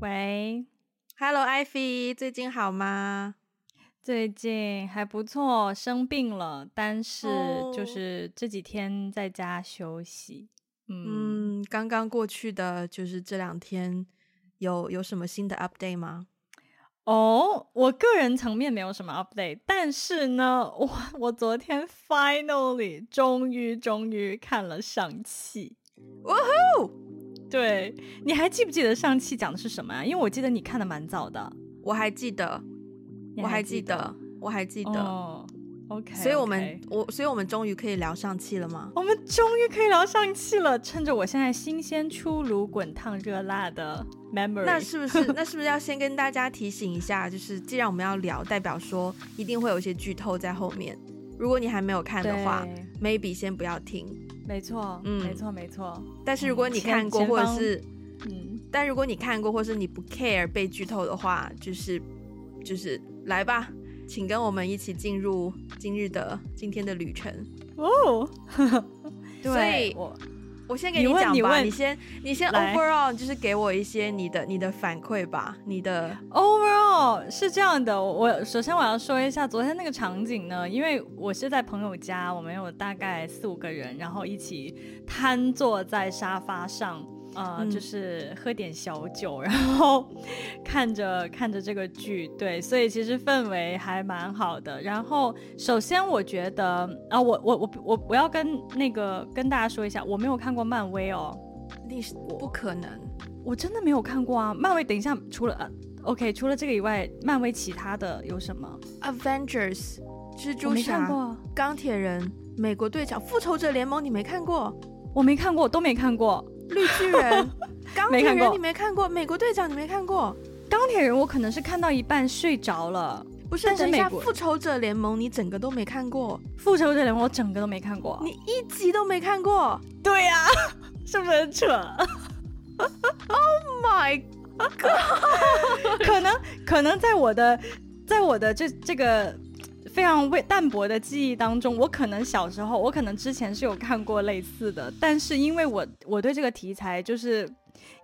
喂，Hello，艾菲，最近好吗？最近还不错，生病了，但是就是这几天在家休息。Oh. 嗯，刚刚过去的就是这两天，有有什么新的 update 吗？哦，oh, 我个人层面没有什么 update，但是呢，我我昨天 finally 终于终于看了上气。哇呼！对，你还记不记得上期讲的是什么啊？因为我记得你看的蛮早的。我还记得，我还记得，我还记得。哦，OK。所以我们我，所以我们终于可以聊上期了吗？我们终于可以聊上期了，趁着我现在新鲜出炉、滚烫热辣的 memory。那是不是？那是不是要先跟大家提醒一下？就是既然我们要聊，代表说一定会有一些剧透在后面。如果你还没有看的话，maybe 先不要听。没错，嗯，没错，没错。但是如果你看过，或者是，嗯，但如果你看过，或是你不 care 被剧透的话，就是，就是来吧，请跟我们一起进入今日的今天的旅程哦。对，所以我。我先给你讲吧，你，先，你先 overall 就是给我一些你的你的反馈吧。你的 overall 是这样的，我首先我要说一下昨天那个场景呢，因为我是在朋友家，我们有大概四五个人，然后一起瘫坐在沙发上。呃，嗯、就是喝点小酒，然后 看着看着这个剧，对，所以其实氛围还蛮好的。然后，首先我觉得啊，我我我我我要跟那个跟大家说一下，我没有看过漫威哦，历史不可能，我真的没有看过啊。漫威，等一下，除了、啊、OK，除了这个以外，漫威其他的有什么？Avengers，蜘蛛侠、钢铁人、美国队长、复仇者联盟，你没看过？我没看过，都没看过。绿巨人、钢铁人，你没看过？美国队长，你没看过？钢铁人，我可能是看到一半睡着了。不是，等一下，复仇者联盟，你整个都没看过？复仇者联盟，我整个都没看过。你一集都没看过？对呀，是不是很扯？Oh my god！可能，可能在我的，在我的这这个。非常微淡薄的记忆当中，我可能小时候，我可能之前是有看过类似的，但是因为我我对这个题材就是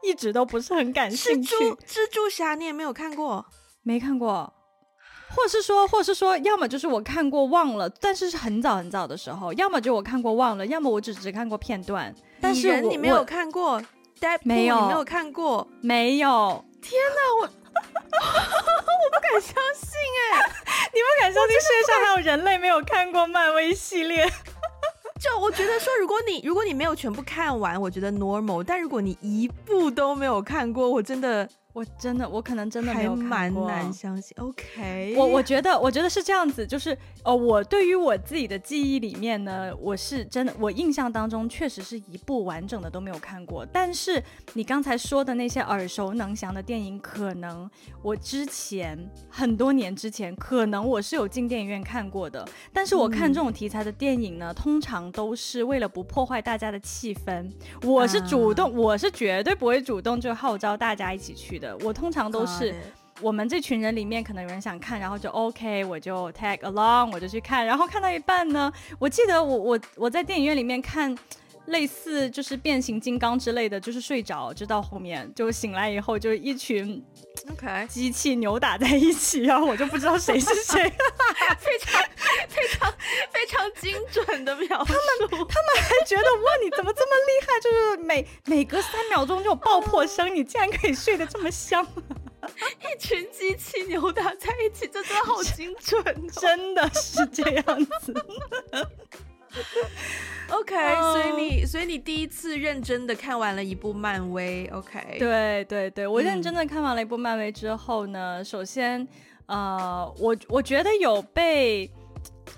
一直都不是很感兴趣。蜘蛛蜘蛛侠你也没有看过？没看过，或是说，或是说，要么就是我看过忘了，但是是很早很早的时候，要么就我看过忘了，要么我只只看过片段。但是人你没有看过没有，你没有看过，没有。天哪，我。我不敢相信哎、你不敢相信世界上还有人类没有看过漫威系列？就我觉得说，如果你如果你没有全部看完，我觉得 normal；但如果你一部都没有看过，我真的。我真的，我可能真的没有看过，蛮难相信。OK，我我觉得，我觉得是这样子，就是呃，我对于我自己的记忆里面呢，我是真的，我印象当中确实是一部完整的都没有看过。但是你刚才说的那些耳熟能详的电影，可能我之前很多年之前，可能我是有进电影院看过的。但是我看这种题材的电影呢，嗯、通常都是为了不破坏大家的气氛，我是主动，啊、我是绝对不会主动就号召大家一起去的。我通常都是我们这群人里面可能有人想看，然后就 OK，我就 tag along，我就去看。然后看到一半呢，我记得我我我在电影院里面看类似就是变形金刚之类的，就是睡着，直到后面就醒来以后就一群 OK 机器扭打在一起，然后我就不知道谁是谁，非常非常非常精准的描述。他们他们还觉得哇，你怎么这么厉害？就是每每隔三秒钟就有爆破声，你竟然可以睡得这么香。一群机器扭打在一起，这真的好精准哦，真的是这样子。OK，、oh, 所以你所以你第一次认真的看完了一部漫威，OK？对对对，我认真的看完了一部漫威之后呢，嗯、首先，呃，我我觉得有被。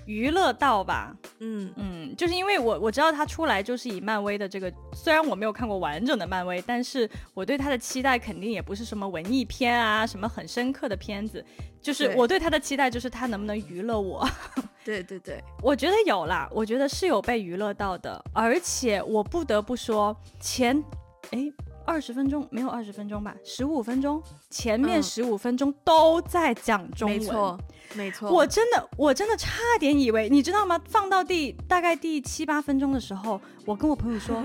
娱乐到吧，嗯嗯，就是因为我我知道他出来就是以漫威的这个，虽然我没有看过完整的漫威，但是我对他的期待肯定也不是什么文艺片啊，什么很深刻的片子，就是我对他的期待就是他能不能娱乐我。对对对，我觉得有啦，我觉得是有被娱乐到的，而且我不得不说前，诶。二十分钟没有二十分钟吧，十五分钟，前面十五分钟都在讲中文，没错，没错。我真的，我真的差点以为，你知道吗？放到第大概第七八分钟的时候，我跟我朋友说，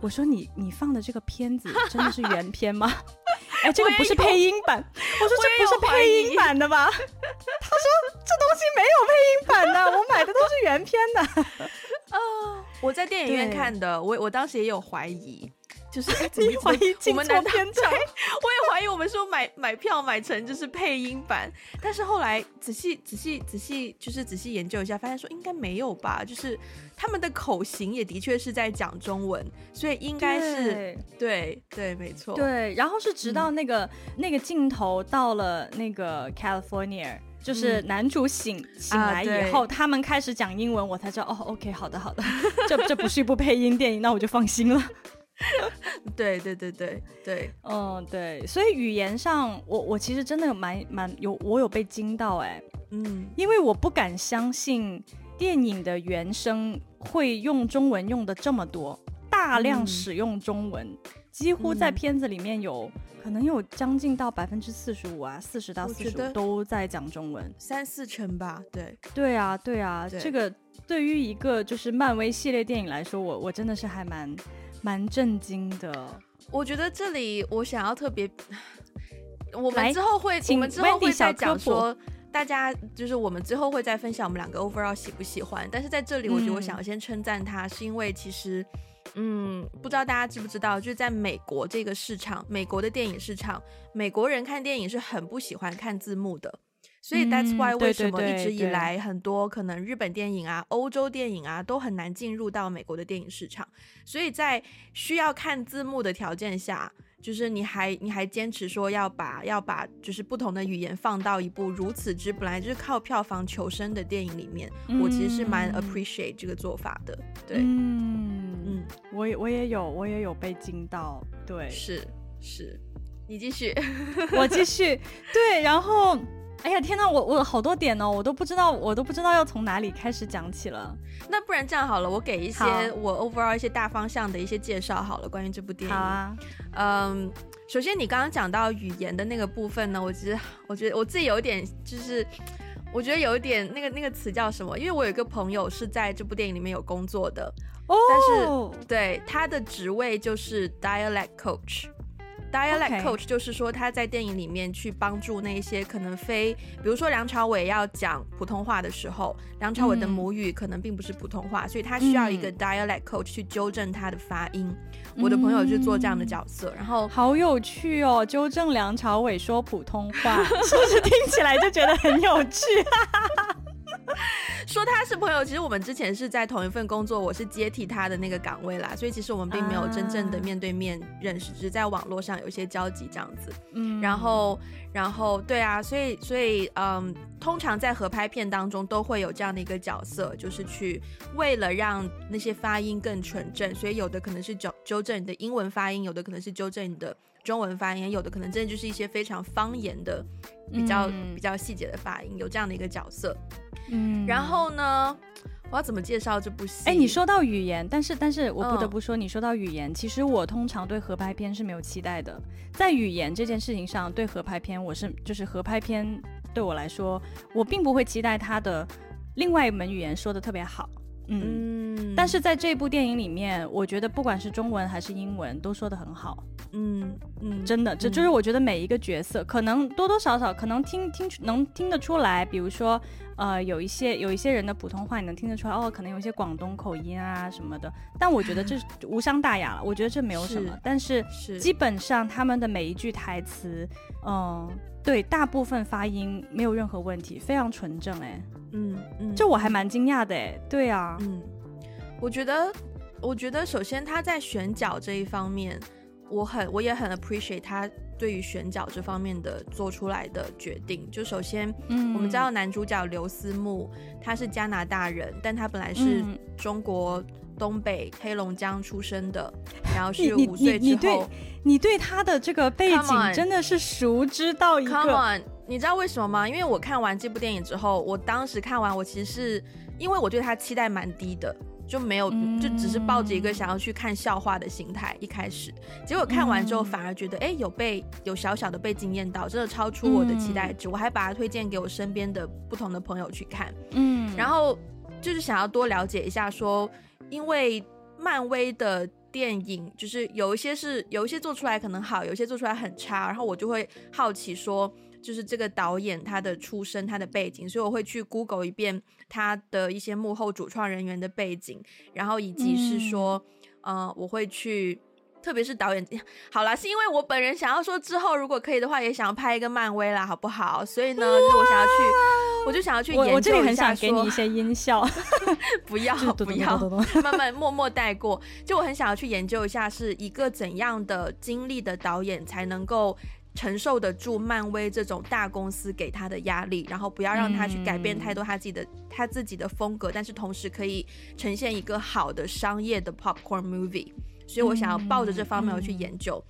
我说你你放的这个片子真的是原片吗？哎，这个不是配音版。我，我说这不是配音版的吧？他说这东西没有配音版的，我买的都是原片的。啊、哦，我在电影院看的，我我当时也有怀疑。就是 你怀疑进错片场，我也怀疑我们说买买票买成就是配音版，但是后来仔细仔细仔细就是仔细研究一下，发现说应该没有吧，就是他们的口型也的确是在讲中文，所以应该是对。对没错。对，然后是直到那个、嗯、那个镜头到了那个 California，就是男主醒、嗯、醒来以后，他们开始讲英文，我才知道哦，OK，好的好的，这这不是一部配音电影，那我就放心了。对对对对对，嗯对，所以语言上，我我其实真的蛮蛮有，我有被惊到哎，嗯，因为我不敢相信电影的原声会用中文用的这么多，大量使用中文，嗯、几乎在片子里面有、嗯、可能有将近到百分之四十五啊，四十到四十五都在讲中文，三四成吧，对，对啊对啊，对。这个对于一个就是漫威系列电影来说，我我真的是还蛮。蛮震惊的，我觉得这里我想要特别，我们之后会，我们之后会再讲说，大家就是我们之后会再分享我们两个 overall 喜不喜欢。但是在这里，我觉得我想要先称赞他，是因为其实，嗯，不知道大家知不知道，就是在美国这个市场，美国的电影市场，美国人看电影是很不喜欢看字幕的。所以 that's why 为什么一直以来很多可能日本电影啊、欧洲电影啊都很难进入到美国的电影市场。所以在需要看字幕的条件下，就是你还你还坚持说要把要把就是不同的语言放到一部如此之本来就是靠票房求生的电影里面，嗯、我其实是蛮 appreciate 这个做法的。对，嗯嗯，我也我也有我也有被惊到。对，是是，你继续，我继续。对，然后。哎呀天呐，我我好多点哦，我都不知道，我都不知道要从哪里开始讲起了。那不然这样好了，我给一些我 overall 一些大方向的一些介绍好了，关于这部电影。好啊，嗯，首先你刚刚讲到语言的那个部分呢，我其实我觉得我自己有一点就是，我觉得有一点那个那个词叫什么？因为我有一个朋友是在这部电影里面有工作的，哦，但是对他的职位就是 dialect coach。Dialect coach 就是说他在电影里面去帮助那些可能非，比如说梁朝伟要讲普通话的时候，梁朝伟的母语可能并不是普通话，所以他需要一个 dialect coach 去纠正他的发音。我的朋友就做这样的角色，然后好有趣哦，纠正梁朝伟说普通话，是不是听起来就觉得很有趣？说他是朋友，其实我们之前是在同一份工作，我是接替他的那个岗位啦，所以其实我们并没有真正的面对面认识，只是在网络上有一些交集这样子。嗯，然后，然后，对啊，所以，所以，嗯，通常在合拍片当中都会有这样的一个角色，就是去为了让那些发音更纯正，所以有的可能是纠纠正你的英文发音，有的可能是纠正你的中文发音，有的可能真的就是一些非常方言的比较、嗯、比较细节的发音，有这样的一个角色。嗯，然后呢，我要怎么介绍这部戏？哎，你说到语言，但是但是我不得不说，你说到语言，嗯、其实我通常对合拍片是没有期待的。在语言这件事情上，对合拍片我是就是合拍片对我来说，我并不会期待它的另外一门语言说的特别好。嗯，嗯，但是在这部电影里面，我觉得不管是中文还是英文都说的很好。嗯嗯，真的，这就，是我觉得每一个角色，可能多多少少可能听听能听得出来，比如说。呃，有一些有一些人的普通话你能听得出来哦，可能有一些广东口音啊什么的，但我觉得这无伤大雅了，我觉得这没有什么。是但是，基本上他们的每一句台词，嗯、呃，对，大部分发音没有任何问题，非常纯正哎、嗯。嗯嗯，这我还蛮惊讶的哎。对啊，嗯，我觉得，我觉得首先他在选角这一方面，我很我也很 appreciate 他。对于选角这方面的做出来的决定，就首先，嗯，我们知道男主角刘思慕他是加拿大人，但他本来是中国东北黑龙江出生的，然后是五岁之后，你，你，你对，你对他的这个背景真的是熟知到一个，Come on，你知道为什么吗？因为我看完这部电影之后，我当时看完，我其实是因为我对他期待蛮低的。就没有，就只是抱着一个想要去看笑话的心态，一开始，结果看完之后反而觉得，哎、欸，有被有小小的被惊艳到，真的超出我的期待值。我还把它推荐给我身边的不同的朋友去看，嗯，然后就是想要多了解一下，说，因为漫威的电影，就是有一些是有一些做出来可能好，有一些做出来很差，然后我就会好奇说，就是这个导演他的出身、他的背景，所以我会去 Google 一遍他的一些幕后主创人员的背景，然后以及是说，嗯、呃，我会去。特别是导演，好啦，是因为我本人想要说之后如果可以的话，也想要拍一个漫威啦，好不好？所以呢，就是我想要去，我就想要去研究一下说。我这里很想给你一些音效 不要不要，慢慢默默带过。就我很想要去研究一下，是一个怎样的经历的导演才能够承受得住漫威这种大公司给他的压力，然后不要让他去改变太多他自己的、他自己的风格，但是同时可以呈现一个好的商业的 popcorn movie。所以我想要抱着这方面我去研究，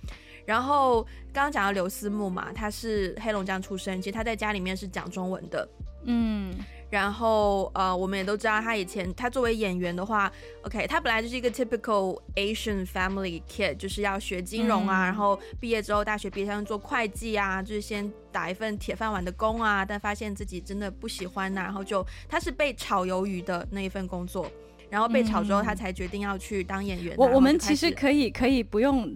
然后刚刚讲到刘思慕嘛，他是黑龙江出生，其实他在家里面是讲中文的，嗯，然后呃，我们也都知道他以前他作为演员的话，OK，他本来就是一个 typical Asian family kid，就是要学金融啊，嗯、然后毕业之后大学毕业想做会计啊，就是先打一份铁饭碗的工啊，但发现自己真的不喜欢呐、啊，然后就他是被炒鱿鱼的那一份工作。然后被炒之后，他才决定要去当演员。我我们其实可以可以不用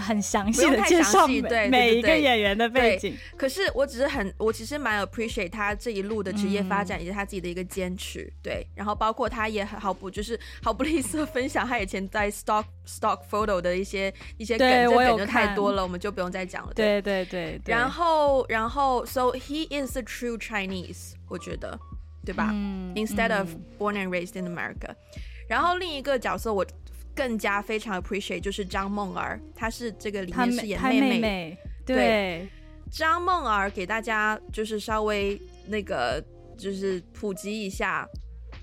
很详细的介绍每对每一个演员的背景。可是我只是很，我其实蛮 appreciate 他这一路的职业发展以及他自己的一个坚持。对，然后包括他也毫不就是毫不吝啬分享他以前在 stock stock photo 的一些一些梗，这梗就太多了，我们就不用再讲了。对对对。然后然后，so he is a true Chinese，我觉得。对吧？嗯，Instead of born and raised in America，嗯，然后另一个角色我更加非常 appreciate 就是张梦儿，她是这个里面饰演妹妹，妹妹。对，张梦儿给大家就是稍微那个就是普及一下，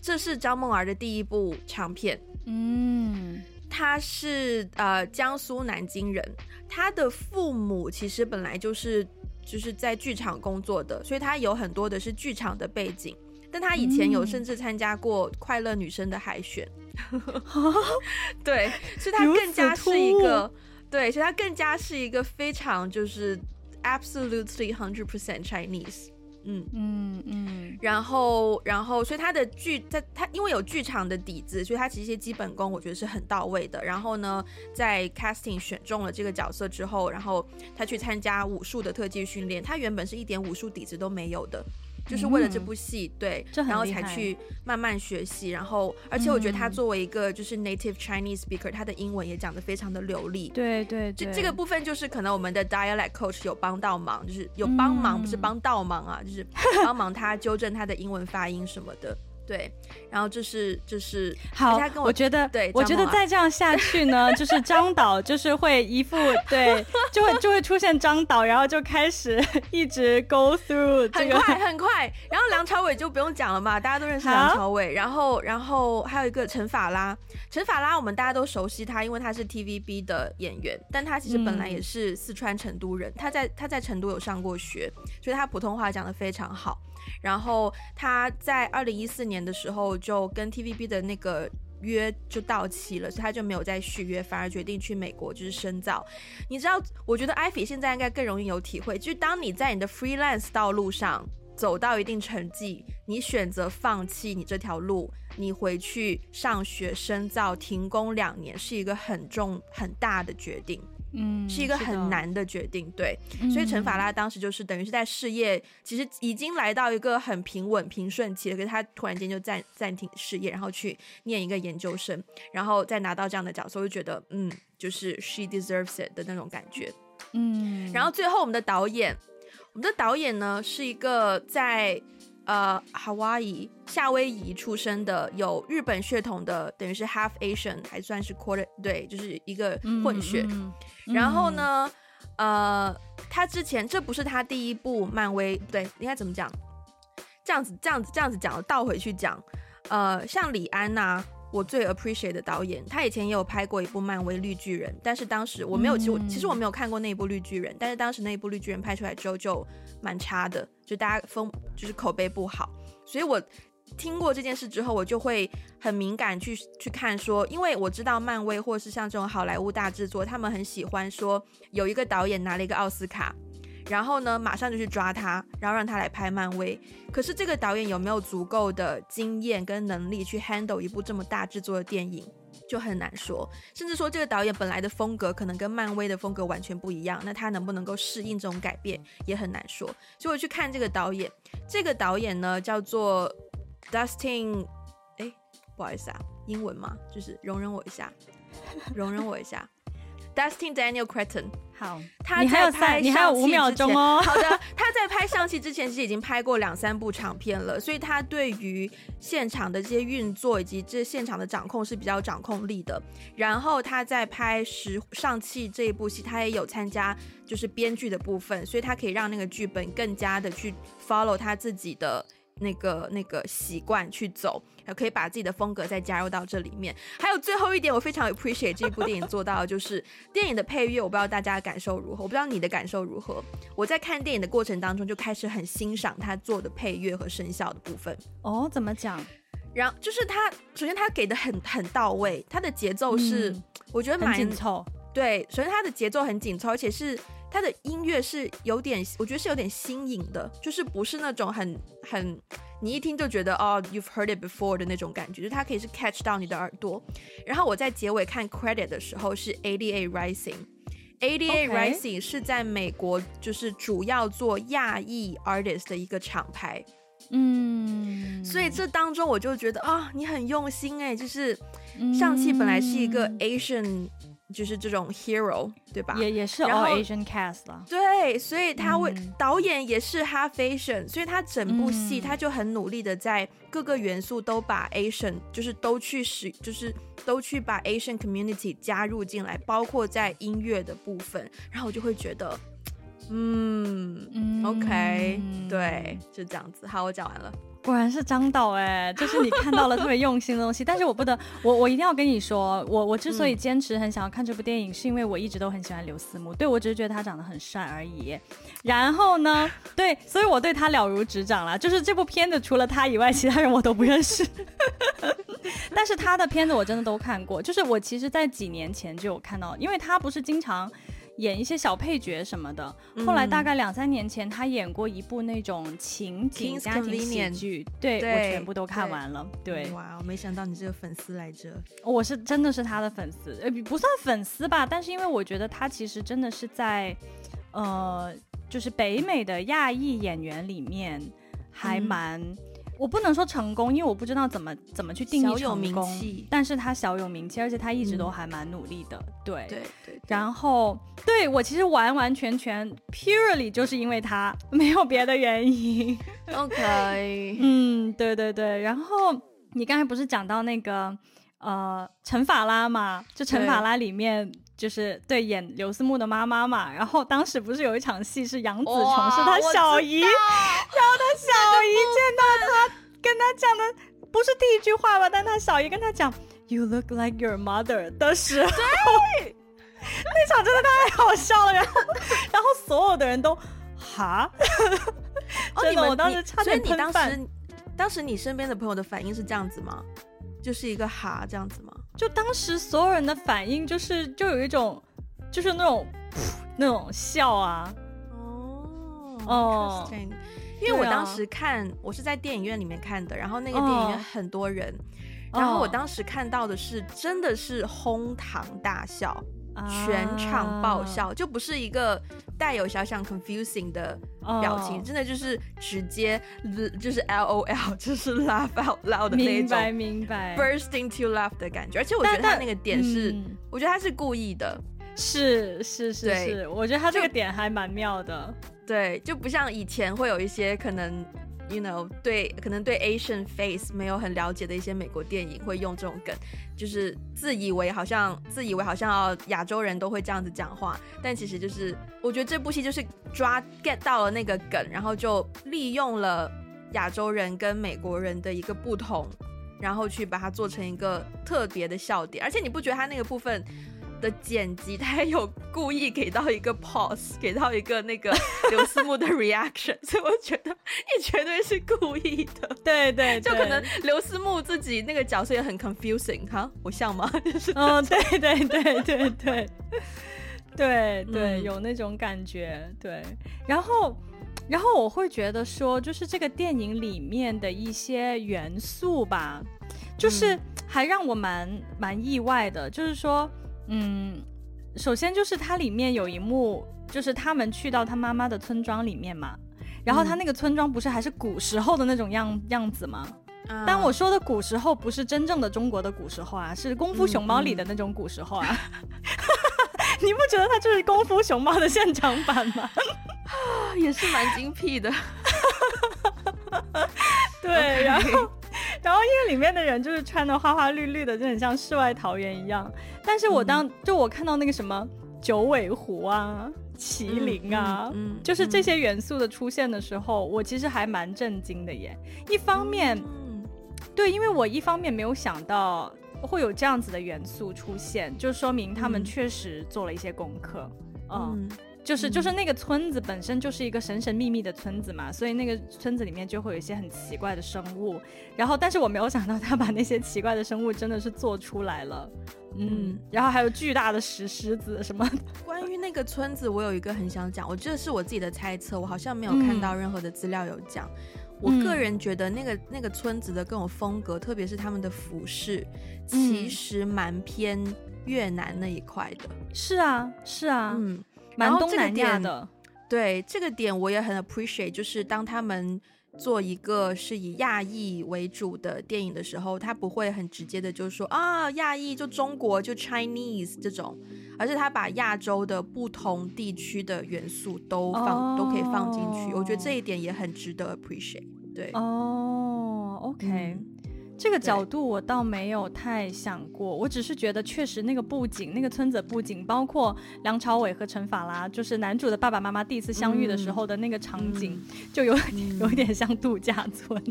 这是张梦儿的第一部长片。嗯，她是呃江苏南京人，她的父母其实本来就是就是在剧场工作的，所以她有很多的是剧场的背景。但他以前有甚至参加过快乐女生的海选，嗯、对，所以他更加是一个，对，所以他更加是一个非常就是 absolutely hundred percent Chinese，嗯。嗯嗯，然后然后所以他的剧在他因为有剧场的底子，所以他其实一些基本功我觉得是很到位的。然后呢，在 casting 选中了这个角色之后，然后他去参加武术的特技训练，他原本是一点武术底子都没有的。就是为了这部戏，嗯、对，然后才去慢慢学习，然后，而且我觉得他作为一个就是 native Chinese speaker，他的英文也讲得非常的流利。对对对，这这个部分就是可能我们的 dialect coach 有帮到忙，就是有帮忙，不是帮倒忙啊，就是帮忙他纠正他的英文发音什么的。对，然后就是就是好，我，我觉得对，我觉得再这样下去呢，就是张导就是会一副对，就会就会出现张导，然后就开始一直 go through 这个很快很快，然后梁朝伟就不用讲了嘛，大家都认识梁朝伟，然后然后还有一个陈法拉，陈法拉我们大家都熟悉他，因为他是 TVB 的演员，但他其实本来也是四川成都人，嗯、他在他在成都有上过学，所以他普通话讲的非常好。然后他在二零一四年的时候就跟 TVB 的那个约就到期了，所以他就没有再续约，反而决定去美国就是深造。你知道，我觉得艾菲现在应该更容易有体会，就是当你在你的 freelance 道路上走到一定成绩，你选择放弃你这条路，你回去上学深造，停工两年，是一个很重很大的决定。嗯，是一个很难的决定，对，嗯、所以陈法拉当时就是等于是在事业其实已经来到一个很平稳平顺期了，可是他突然间就暂暂停事业，然后去念一个研究生，然后再拿到这样的角色，我就觉得嗯，就是 she deserves it 的那种感觉，嗯，然后最后我们的导演，我们的导演呢是一个在。呃，Hawaii 夏威夷出生的，有日本血统的，等于是 half Asian，还算是 quarter，对，就是一个混血。嗯嗯、然后呢，呃，他之前这不是他第一部漫威，对，应该怎么讲？这样子，这样子，这样子讲，倒回去讲，呃，像李安呐、啊。我最 appreciate 的导演，他以前也有拍过一部漫威绿巨人，但是当时我没有，其实我其实我没有看过那一部绿巨人，但是当时那一部绿巨人拍出来之后就蛮差的，就大家风就是口碑不好，所以我听过这件事之后，我就会很敏感去去看说，因为我知道漫威或是像这种好莱坞大制作，他们很喜欢说有一个导演拿了一个奥斯卡，然后呢，马上就去抓他，然后让他来拍漫威。可是这个导演有没有足够的经验跟能力去 handle 一部这么大制作的电影，就很难说。甚至说这个导演本来的风格可能跟漫威的风格完全不一样，那他能不能够适应这种改变也很难说。所以我去看这个导演，这个导演呢叫做 Dustin，哎，不好意思啊，英文嘛，就是容忍我一下，容忍我一下。Dustin Daniel Cretton，好，他在拍你还有五秒钟哦。好的，他在拍上戏之前其实已经拍过两三部长片了，所以他对于现场的这些运作以及这现场的掌控是比较掌控力的。然后他在拍十上戏这一部戏，他也有参加就是编剧的部分，所以他可以让那个剧本更加的去 follow 他自己的那个那个习惯去走。可以把自己的风格再加入到这里面。还有最后一点，我非常 appreciate 这部电影做到的就是电影的配乐。我不知道大家的感受如何，我不知道你的感受如何。我在看电影的过程当中就开始很欣赏他做的配乐和声效的部分。哦，怎么讲？然后就是他，首先他给的很很到位，他的节奏是、嗯、我觉得蛮紧凑。对，首先他的节奏很紧凑，而且是。他的音乐是有点，我觉得是有点新颖的，就是不是那种很很你一听就觉得哦，you've heard it before 的那种感觉，就是它可以是 catch 到你的耳朵。然后我在结尾看 credit 的时候是 ADA Rising，ADA Rising 是在美国就是主要做亚裔 artist 的一个厂牌，嗯，所以这当中我就觉得啊、哦，你很用心哎，就是上戏本来是一个 Asian。就是这种 hero，对吧？也也是 all Asian cast 了。对，所以他为、嗯、导演也是 half Asian，所以他整部戏他就很努力的在各个元素都把 Asian，就是都去使，就是都去把 Asian community 加入进来，包括在音乐的部分，然后我就会觉得，嗯，嗯，OK，对，就这样子。好，我讲完了。果然是张导哎，就是你看到了特别用心的东西。但是我不得，我我一定要跟你说，我我之所以坚持很想要看这部电影，嗯、是因为我一直都很喜欢刘思慕，对，我只是觉得他长得很帅而已。然后呢，对，所以我对他了如指掌了。就是这部片子除了他以外，其他人我都不认识。但是他的片子我真的都看过，就是我其实在几年前就有看到，因为他不是经常。演一些小配角什么的，后来大概两三年前，他演过一部那种情景家庭喜剧，对，对我全部都看完了。对，对哇，我没想到你这个粉丝来着。我是真的是他的粉丝，呃，不算粉丝吧，但是因为我觉得他其实真的是在，呃，就是北美的亚裔演员里面还蛮。嗯我不能说成功，因为我不知道怎么怎么去定义成功。但是他小有名气，而且他一直都还蛮努力的。嗯、对对对。然后，对我其实完完全全 purely 就是因为他，没有别的原因。OK。嗯，对对对。然后你刚才不是讲到那个呃陈法拉嘛？就陈法拉里面。就是对演刘思慕的妈妈嘛，然后当时不是有一场戏是杨紫琼是他小姨，然后他小姨见到他跟他讲的不是第一句话吧，但他小姨跟他讲 You look like your mother 的时候，那场真的太好笑了，然后然后所有的人都哈，真的，哦、我当时差点喷饭。当时，当时你身边的朋友的反应是这样子吗？就是一个哈这样子吗？就当时所有人的反应就是，就有一种，就是那种那种笑啊。哦哦，因为我当时看，我是在电影院里面看的，然后那个电影院很多人，然后我当时看到的是真的是哄堂大笑。全场爆笑，uh, 就不是一个带有小小 confusing 的表情，uh, 真的就是直接就是 L O L，就是 laugh out loud 的那种，明白明白，bursting to laugh 的感觉。而且我觉得他那个点是，嗯、我觉得他是故意的，是是是是，我觉得他这个点还蛮妙的，对，就不像以前会有一些可能。You know，对，可能对 Asian face 没有很了解的一些美国电影会用这种梗，就是自以为好像自以为好像亚洲人都会这样子讲话，但其实就是我觉得这部戏就是抓 get 到了那个梗，然后就利用了亚洲人跟美国人的一个不同，然后去把它做成一个特别的笑点，而且你不觉得他那个部分？的剪辑，他还有故意给到一个 pause，给到一个那个 刘思慕的 reaction，所以我觉得你绝对是故意的。对，对对，就可能刘思慕自己那个角色也很 confusing 哈，我像吗？就是嗯，对对对对对 对对，有那种感觉。对，然后，然后我会觉得说，就是这个电影里面的一些元素吧，就是还让我蛮蛮意外的。就是说，嗯，首先就是它里面有一幕，就是他们去到他妈妈的村庄里面嘛，然后他那个村庄不是还是古时候的那种样样子吗？但我说的古时候，不是真正的中国的古时候啊，是《功夫熊猫》里的那种古时候啊。嗯嗯 你不觉得它就是《功夫熊猫》的现场版吗？也是蛮精辟的。对.然后，然后因为里面的人就是穿的花花绿绿的，就很像世外桃源一样。但是我当、嗯、就我看到那个什么九尾狐啊、麒麟啊，嗯嗯嗯、就是这些元素的出现的时候，我其实还蛮震惊的耶。一方面。嗯对，因为我一方面没有想到会有这样子的元素出现，就说明他们确实做了一些功课。嗯，嗯就是就是那个村子本身就是一个神神秘秘的村子嘛，所以那个村子里面就会有一些很奇怪的生物。然后，但是我没有想到他把那些奇怪的生物真的是做出来了。嗯，嗯然后还有巨大的石狮子什么。关于那个村子，我有一个很想讲，我这是我自己的猜测，我好像没有看到任何的资料有讲。嗯我个人觉得那个、嗯、那个村子的各种风格，特别是他们的服饰，其实蛮偏越南那一块的。是啊，是啊，嗯，蛮东南亚的。对，这个点我也很 appreciate，就是当他们做一个是以亚裔为主的电影的时候，他不会很直接的就说啊，亚裔就中国就 Chinese 这种，而是他把亚洲的不同地区的元素都放、哦、都可以放进去。我觉得这一点也很值得 appreciate。对哦，OK，嗯，这个角度我倒没有太想过，我只是觉得确实那个布景，那个村子布景，包括梁朝伟和陈法拉，就是男主的爸爸妈妈第一次相遇的时候的那个场景，嗯、就有点有一点像度假村。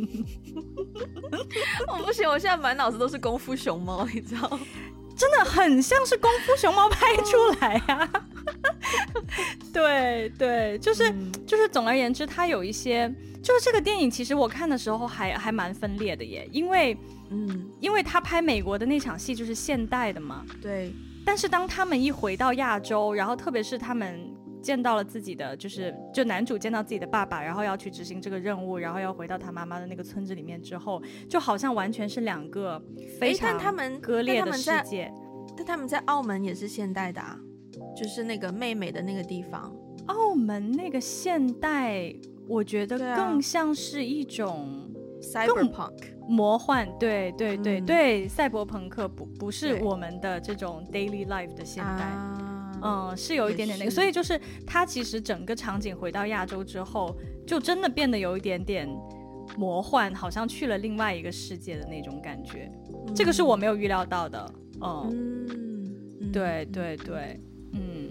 我 不行，我现在满脑子都是功夫熊猫，你知道。真的很像是功夫熊猫拍出来呀、啊，对对，就是、嗯、就是，总而言之，它有一些，就是这个电影其实我看的时候还还蛮分裂的耶，因为嗯，因为他拍美国的那场戏就是现代的嘛，对，但是当他们一回到亚洲，然后特别是他们。见到了自己的，就是就男主见到自己的爸爸，然后要去执行这个任务，然后要回到他妈妈的那个村子里面之后，就好像完全是两个非常割裂的世界。但他们在澳门也是现代的啊，就是那个妹妹的那个地方。澳门那个现代，我觉得更像是一种 cyberpunk 魔幻，对对对对，赛博朋克不不是我们的这种 daily life 的现代。啊嗯，是有一点点那个，所以就是他其实整个场景回到亚洲之后，就真的变得有一点点魔幻，好像去了另外一个世界的那种感觉。嗯、这个是我没有预料到的。嗯，嗯对对对，嗯。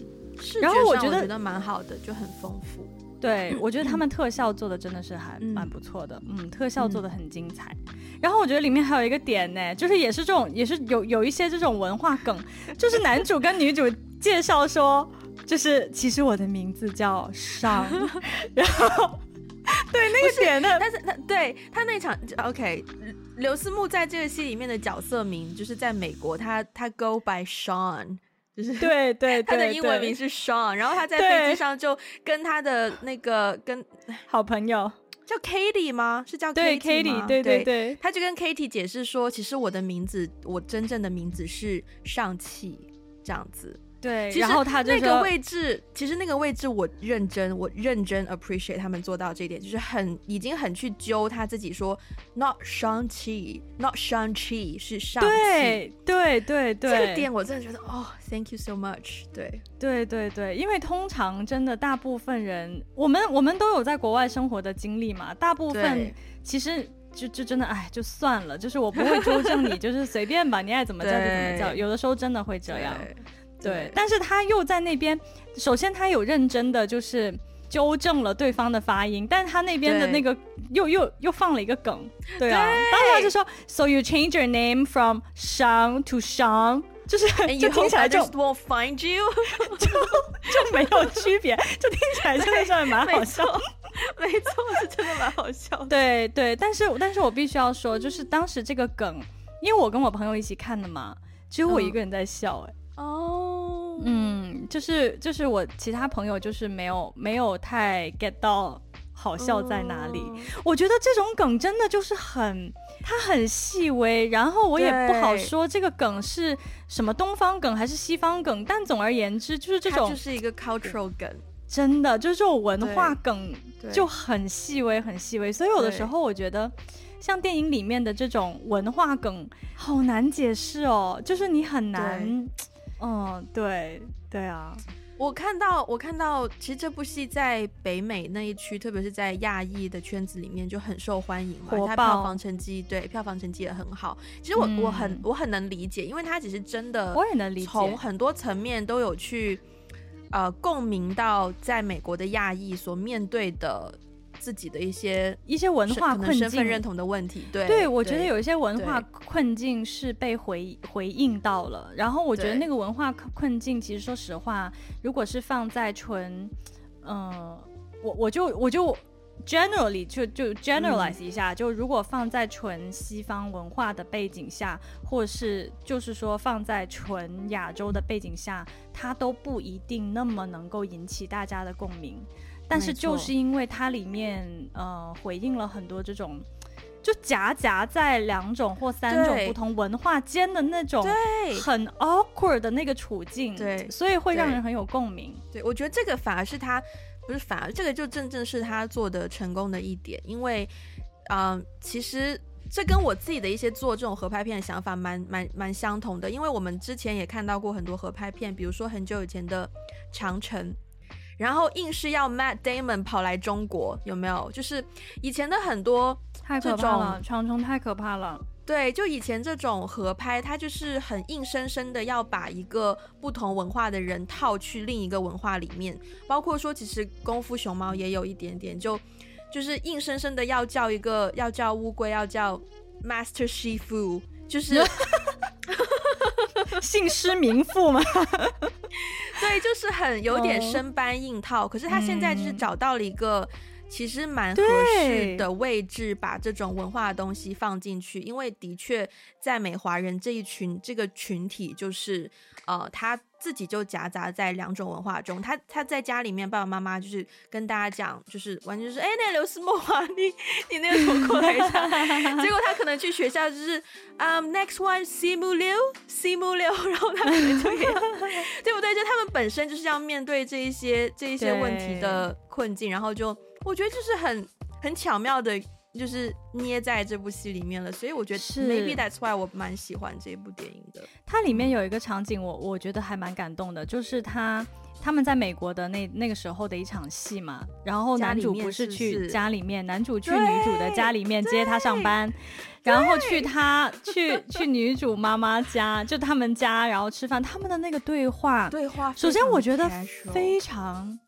然后我觉得觉得蛮好的，就很丰富。对，我觉得他们特效做的真的是还蛮不错的，嗯，嗯，特效做的很精彩。然后我觉得里面还有一个点呢，就是也是这种，也是有有一些这种文化梗，就是男主跟女主。介绍说，就是其实我的名字叫尚，然后对那个点的，但是他对他那场 OK，刘思慕在这个戏里面的角色名就是在美国，他他 Go by Sean，就是对对，他的英文名是 Sean，然后他在飞机上就跟他的那个跟好朋友叫 Katie 吗？是叫 Katie 吗？对对对，他就跟 Katie 解释说，其实我的名字，我真正的名字是上汽，这样子。对，其实然后他就那个位置，其实那个位置我认真，我认真 appreciate 他们做到这一点，就是很已经很去揪他自己说，not Shang-Chi，not Shang-Chi 是尚气，对对对对，这个点我真的觉得哦，thank you so much，对对对对，因为通常真的大部分人，我们我们都有在国外生活的经历嘛，大部分其实就就真的哎就算了，就是我不会纠正你，就是随便吧，你爱怎么叫就怎么叫，有的时候真的会这样。对，但是他又在那边，首先他有认真的就是纠正了对方的发音，但是他那边的那个又又又放了一个梗，对啊，对当然就说，So you change your name from Shang to Shang，就是 就听起来就 won't find you，就就没有区别，就听起来真的是蛮好笑，没错，没错，是真的蛮好笑。对对，但是但是我必须要说，就是当时这个梗，因为我跟我朋友一起看的嘛，只有我一个人在笑，哎、嗯。哦。嗯，就是就是我其他朋友就是没有没有太 get 到好笑在哪里。嗯、我觉得这种梗真的就是很，它很细微，然后我也不好说这个梗是什么东方梗还是西方梗，但总而言之就是这种就是一个 cultural 梗，真的就是这种文化梗就很细微很细微，所以有的时候我觉得。像电影里面的这种文化梗，好难解释哦，就是你很难，嗯，对，对啊。我看到，我看到，其实这部戏在北美那一区，特别是在亚裔的圈子里面就很受欢迎嘛，火爆。它票房成绩，对，票房成绩也很好。其实我、嗯、我很我很能理解，因为它只是真的，我也能理解，从很多层面都有去，呃，共鸣到在美国的亚裔所面对的。自己的一些一些文化困境、身份认同的问题，对，对我觉得有一些文化困境是被回回应到了。然后我觉得那个文化困境，其实说实话，如果是放在纯，嗯、呃，我我就我就 generally 就就 generalize 一下，嗯、就如果放在纯西方文化的背景下，或是就是说放在纯亚洲的背景下，它都不一定那么能够引起大家的共鸣。但是就是因为它里面呃回应了很多这种，就夹夹在两种或三种不同文化间的那种很 awkward 的那个处境，对，所以会让人很有共鸣。对，我觉得这个反而是他不是反而这个就正正是他做的成功的一点，因为嗯、呃，其实这跟我自己的一些做这种合拍片的想法蛮蛮蛮相同的，因为我们之前也看到过很多合拍片，比如说很久以前的长城。然后硬是要 Matt Damon 跑来中国，有没有？就是以前的很多太可怕了，长城太可怕了。对，就以前这种合拍，他就是很硬生生的要把一个不同文化的人套去另一个文化里面。包括说，其实功夫熊猫也有一点点，就就是硬生生的要叫一个要叫乌龟要叫 Master Shifu，就是 姓师名父嘛。对，就是很有点生搬硬套，可是他现在就是找到了一个其实蛮合适的位置，把这种文化的东西放进去，因为的确在美华人这一群这个群体，就是呃他。自己就夹杂在两种文化中，他他在家里面，爸爸妈妈就是跟大家讲，就是完全就是，哎，那个刘思慕啊，你你那个什么过来一下，结果他可能去学校就是，嗯、um,，next one 西木流西木流，然后他可能就也，对不对？就他们本身就是要面对这一些这一些问题的困境，然后就我觉得就是很很巧妙的。就是捏在这部戏里面了，所以我觉得 maybe that's why 我蛮喜欢这部电影的。它里面有一个场景我，我我觉得还蛮感动的，就是他他们在美国的那那个时候的一场戏嘛，然后男主不是去家里面，男主去女主的家里面接她上班，然后去他去去女主妈妈家，就他们家，然后吃饭，他们的那个对话，对话，首先我觉得非常。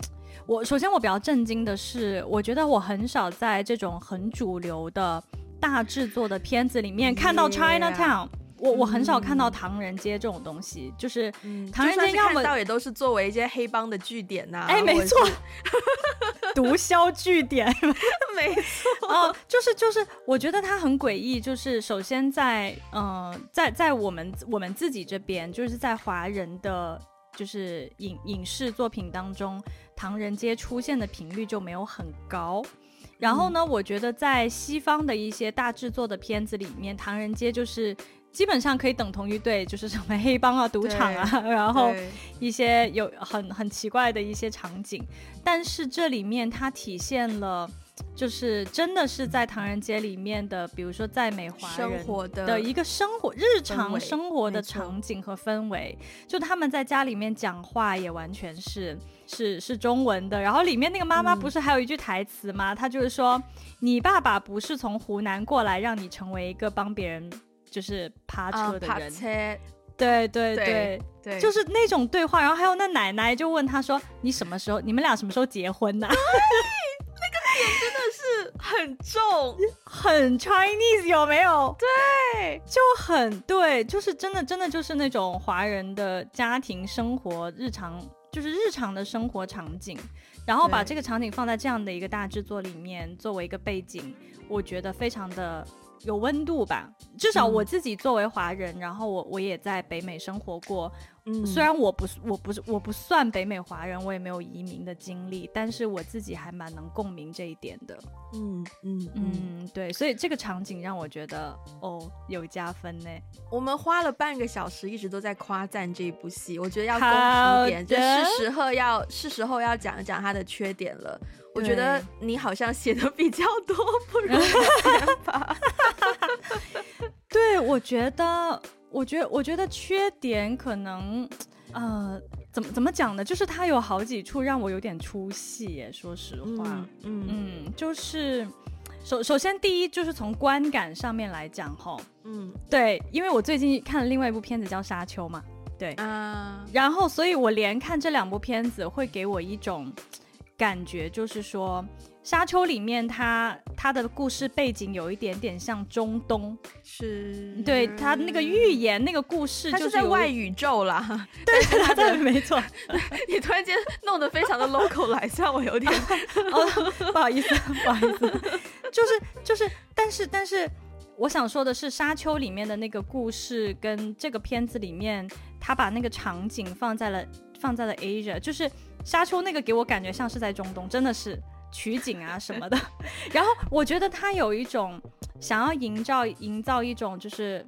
我首先我比较震惊的是，我觉得我很少在这种很主流的大制作的片子里面看到 Chinatown，Yeah. 我我很少看到唐人街这种东西，就是唐人街要么到也都是作为一些黑帮的据点呐、啊，哎，没错，毒枭据点，没错，哦，就是就是，我觉得它很诡异，就是首先在嗯、呃，在在我们我们自己这边，就是在华人的。就是影影视作品当中，唐人街出现的频率就没有很高。然后呢，嗯、我觉得在西方的一些大制作的片子里面，唐人街就是基本上可以等同于对，就是什么黑帮啊、赌场啊，然后一些有很很奇怪的一些场景。但是这里面它体现了。就是真的是在唐人街里面的，比如说在美华人的一个生活日常生活的场景和氛围，就他们在家里面讲话也完全是是是中文的。然后里面那个妈妈不是还有一句台词吗？她就是说：“你爸爸不是从湖南过来让你成为一个帮别人就是趴车的人。”对对对对，就是那种对话。然后还有那奶奶就问他说：“你什么时候？你们俩什么时候结婚呢？” 真的是很重，很 Chinese 有没有？对，就很对，就是真的，真的就是那种华人的家庭生活日常，就是日常的生活场景，然后把这个场景放在这样的一个大制作里面作为一个背景，我觉得非常的有温度吧。至少我自己作为华人，然后我我也在北美生活过，嗯，虽然我不是我不是我不算北美华人，我也没有移民的经历，但是我自己还蛮能共鸣这一点的。嗯嗯嗯，对，所以这个场景让我觉得哦有加分呢。我们花了半个小时一直都在夸赞这一部戏，我觉得要公平一点，就是时候要是时候要讲一讲它的缺点了。我觉得你好像写的比较多，不如 先吧。对，我觉得。我觉得，我觉得缺点可能，呃，怎么怎么讲呢？就是它有好几处让我有点出戏耶。说实话，嗯嗯，嗯，就是首首先第一就是从观感上面来讲，吼，嗯，对，因为我最近看了另外一部片子叫《沙丘》嘛，对啊，然后所以我连看这两部片子会给我一种感觉，就是说。沙丘里面它，它它的故事背景有一点点像中东，是对它那个预言那个故事，就是在外宇宙啦。对 对对，没错。你突然间弄得非常的 local 来，让我有点哦，不好意思，不好意思。就是就是，但是但是，我想说的是，沙丘里面的那个故事跟这个片子里面，他把那个场景放在了放在了 Asia，就是沙丘那个给我感觉像是在中东，真的是。取景啊什么的，然后我觉得他有一种想要营造营造一种就是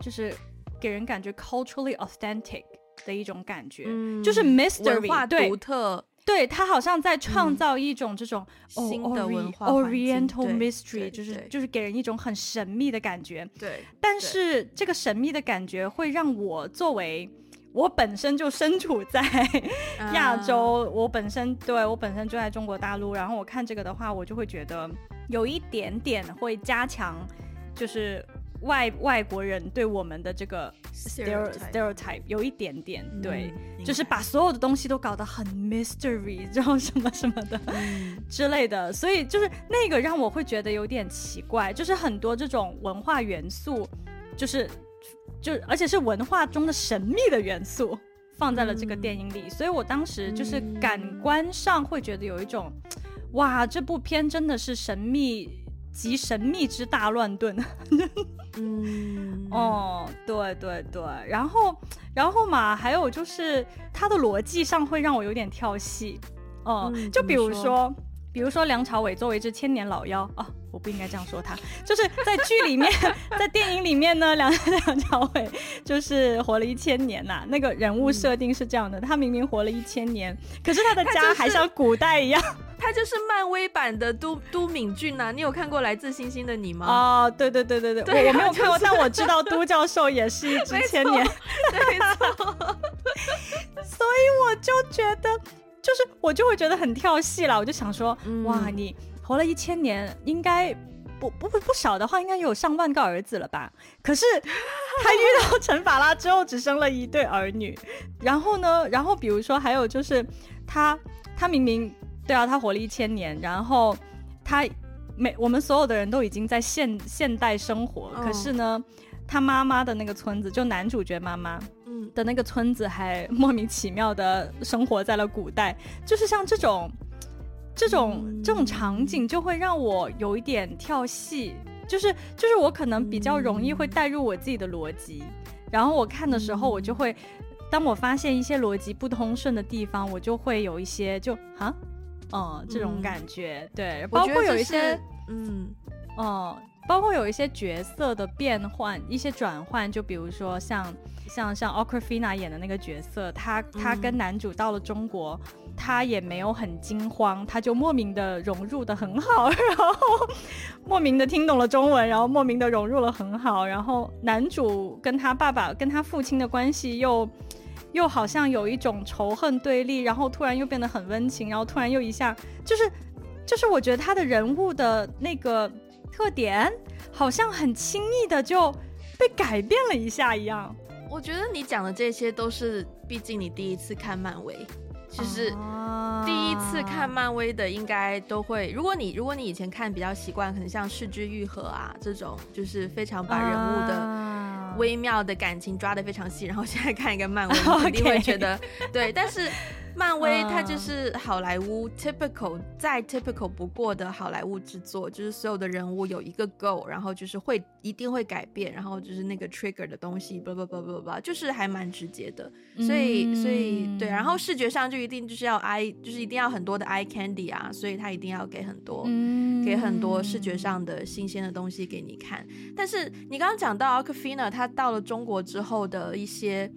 就是给人感觉 culturally authentic 的一种感觉，嗯、就是 mystery 独特，对，他好像在创造一种这种、嗯 oh, 新的文化 Oriental mystery，就是就是给人一种很神秘的感觉。对，但是这个神秘的感觉会让我作为。我本身就身处在亚洲，uh, 我本身对我本身就在中国大陆，然后我看这个的话，我就会觉得有一点点会加强，就是外外国人对我们的这个 stereotype, stereotype 有一点点，对，嗯、就是把所有的东西都搞得很 mystery，然后什么什么的、嗯、之类的，所以就是那个让我会觉得有点奇怪，就是很多这种文化元素，就是。就而且是文化中的神秘的元素放在了这个电影里，嗯、所以我当时就是感官上会觉得有一种，嗯、哇，这部片真的是神秘及神秘之大乱炖。嗯，哦，对对对，然后然后嘛，还有就是它的逻辑上会让我有点跳戏，哦、嗯，就比如说，说比如说梁朝伟作为一只千年老妖哦。我不应该这样说他，就是在剧里面，在电影里面呢，梁 梁朝伟就是活了一千年呐、啊。那个人物设定是这样的，他明明活了一千年，可是他的家还像古代一样。他就是漫威版的都都敏俊呐、啊。你有看过《来自星星的你》吗？哦，对对对对对，对啊、我我没有看过，就是、但我知道都教授也是一只千年。没错。所以我就觉得，就是我就会觉得很跳戏了。我就想说，嗯、哇，你。活了一千年，应该不不不不少的话，应该有上万个儿子了吧？可是 他遇到陈法拉之后，只生了一对儿女。然后呢？然后比如说还有就是他他明明对啊，他活了一千年，然后他每我们所有的人都已经在现现代生活，可是呢，他妈妈的那个村子，就男主角妈妈嗯的那个村子，还 莫名其妙的生活在了古代，就是像这种。这种、嗯、这种场景就会让我有一点跳戏，就是就是我可能比较容易会带入我自己的逻辑，嗯、然后我看的时候，我就会，嗯、当我发现一些逻辑不通顺的地方，我就会有一些就啊，嗯，这种感觉，嗯、对，包括有一些，嗯，哦、嗯，包括有一些角色的变换，一些转换，就比如说像像像 Awkwafina 演的那个角色，她她跟男主到了中国。嗯他也没有很惊慌，她就莫名的融入的很好，然后莫名的听懂了中文，然后莫名的融入了很好，然后男主跟他爸爸跟他父亲的关系又又好像有一种仇恨对立，然后突然又变得很温情，然后突然又一下就是就是我觉得他的人物的那个特点好像很轻易的就被改变了一下一样。我觉得你讲的这些都是，毕竟你第一次看漫威。其实第一次看漫威的，应该都会。如果你如果你以前看比较习惯，可能像《视之愈合》啊这种，就是非常把人物的微妙的感情抓得非常细。然后现在看一个漫威，你肯定会觉得对。但是漫威它就是好莱坞 typical 再 typical 不过的好莱坞制作，就是所有的人物有一个 goal，然后就是会一定会改变，然后就是那个 trigger 的东西，不不不不不，就是还蛮直接的。所以、嗯、所以对，然后视觉上就一定就是要 eye，就是一定要很多的 eye candy 啊，所以他一定要给很多、嗯、给很多视觉上的新鲜的东西给你看。但是你刚刚讲到 Awkwafina，他到了中国之后的一些。